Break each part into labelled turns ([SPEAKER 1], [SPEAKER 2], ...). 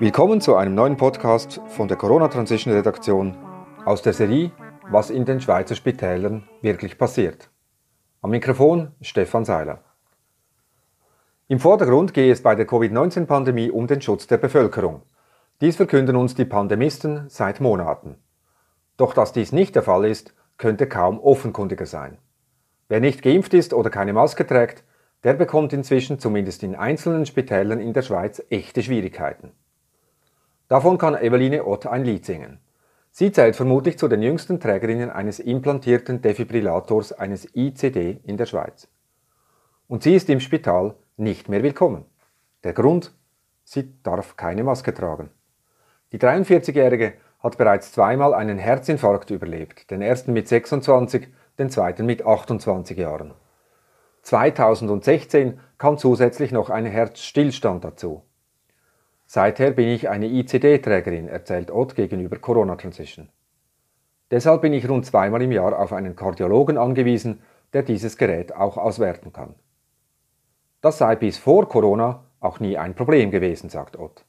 [SPEAKER 1] Willkommen zu einem neuen Podcast von der Corona Transition Redaktion aus der Serie Was in den Schweizer Spitälern wirklich passiert. Am Mikrofon Stefan Seiler. Im Vordergrund gehe es bei der Covid-19-Pandemie um den Schutz der Bevölkerung. Dies verkünden uns die Pandemisten seit Monaten. Doch dass dies nicht der Fall ist, könnte kaum offenkundiger sein. Wer nicht geimpft ist oder keine Maske trägt, der bekommt inzwischen zumindest in einzelnen Spitälern in der Schweiz echte Schwierigkeiten. Davon kann Eveline Ott ein Lied singen. Sie zählt vermutlich zu den jüngsten Trägerinnen eines implantierten Defibrillators eines ICD in der Schweiz. Und sie ist im Spital nicht mehr willkommen. Der Grund? Sie darf keine Maske tragen. Die 43-Jährige hat bereits zweimal einen Herzinfarkt überlebt, den ersten mit 26, den zweiten mit 28 Jahren. 2016 kam zusätzlich noch ein Herzstillstand dazu. Seither bin ich eine ICD-Trägerin, erzählt Ott gegenüber Corona Transition. Deshalb bin ich rund zweimal im Jahr auf einen Kardiologen angewiesen, der dieses Gerät auch auswerten kann. Das sei bis vor Corona auch nie ein Problem gewesen, sagt Ott.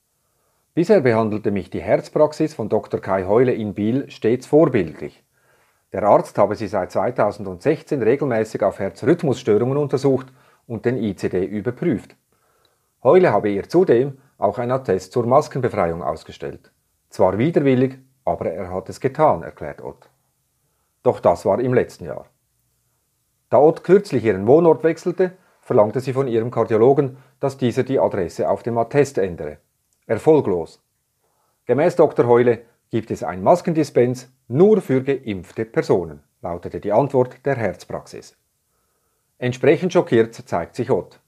[SPEAKER 1] Bisher behandelte mich die Herzpraxis von Dr. Kai Heule in Biel stets vorbildlich. Der Arzt habe sie seit 2016 regelmäßig auf Herzrhythmusstörungen untersucht und den ICD überprüft. Heule habe ihr zudem auch ein Attest zur Maskenbefreiung ausgestellt. Zwar widerwillig, aber er hat es getan, erklärt Ott. Doch das war im letzten Jahr. Da Ott kürzlich ihren Wohnort wechselte, verlangte sie von ihrem Kardiologen, dass dieser die Adresse auf dem Attest ändere. Erfolglos. Gemäß Dr. Heule gibt es ein Maskendispens nur für geimpfte Personen, lautete die Antwort der Herzpraxis. Entsprechend schockiert zeigt sich Ott.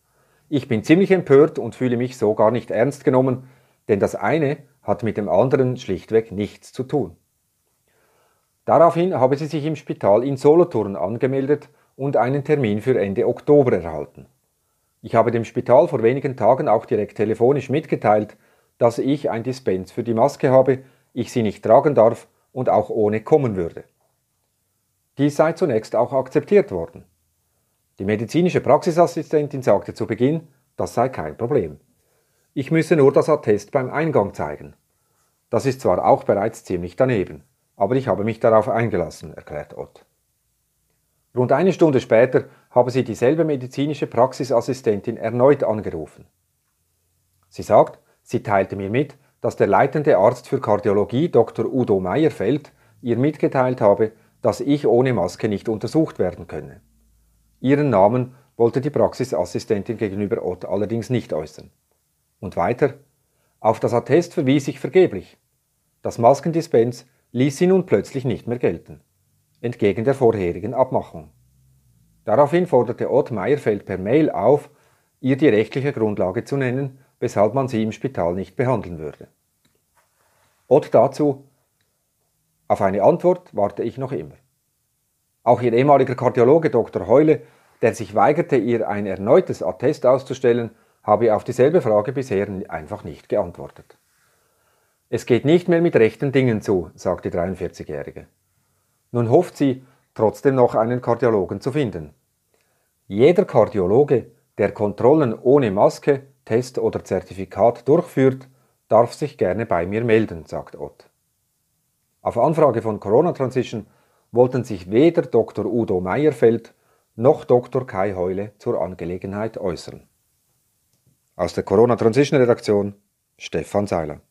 [SPEAKER 1] Ich bin ziemlich empört und fühle mich so gar nicht ernst genommen, denn das eine hat mit dem anderen schlichtweg nichts zu tun. Daraufhin habe sie sich im Spital in Solothurn angemeldet und einen Termin für Ende Oktober erhalten. Ich habe dem Spital vor wenigen Tagen auch direkt telefonisch mitgeteilt, dass ich ein Dispens für die Maske habe, ich sie nicht tragen darf und auch ohne kommen würde. Dies sei zunächst auch akzeptiert worden. Die medizinische Praxisassistentin sagte zu Beginn, das sei kein Problem. Ich müsse nur das Attest beim Eingang zeigen. Das ist zwar auch bereits ziemlich daneben, aber ich habe mich darauf eingelassen, erklärt Ott. Rund eine Stunde später habe sie dieselbe medizinische Praxisassistentin erneut angerufen. Sie sagt, sie teilte mir mit, dass der leitende Arzt für Kardiologie Dr. Udo Meyerfeld ihr mitgeteilt habe, dass ich ohne Maske nicht untersucht werden könne. Ihren Namen wollte die Praxisassistentin gegenüber Ott allerdings nicht äußern. Und weiter, auf das Attest verwies ich vergeblich. Das Maskendispens ließ sie nun plötzlich nicht mehr gelten, entgegen der vorherigen Abmachung. Daraufhin forderte Ott Meierfeld per Mail auf, ihr die rechtliche Grundlage zu nennen, weshalb man sie im Spital nicht behandeln würde. Ott dazu, auf eine Antwort warte ich noch immer. Auch ihr ehemaliger Kardiologe Dr. Heule, der sich weigerte, ihr ein erneutes Attest auszustellen, habe auf dieselbe Frage bisher einfach nicht geantwortet. Es geht nicht mehr mit rechten Dingen zu, sagt die 43-Jährige. Nun hofft sie, trotzdem noch einen Kardiologen zu finden. Jeder Kardiologe, der Kontrollen ohne Maske, Test oder Zertifikat durchführt, darf sich gerne bei mir melden, sagt Ott. Auf Anfrage von Corona Transition wollten sich weder Dr. Udo Meyerfeld noch Dr. Kai Heule zur Angelegenheit äußern. Aus der Corona Transition Redaktion Stefan Seiler.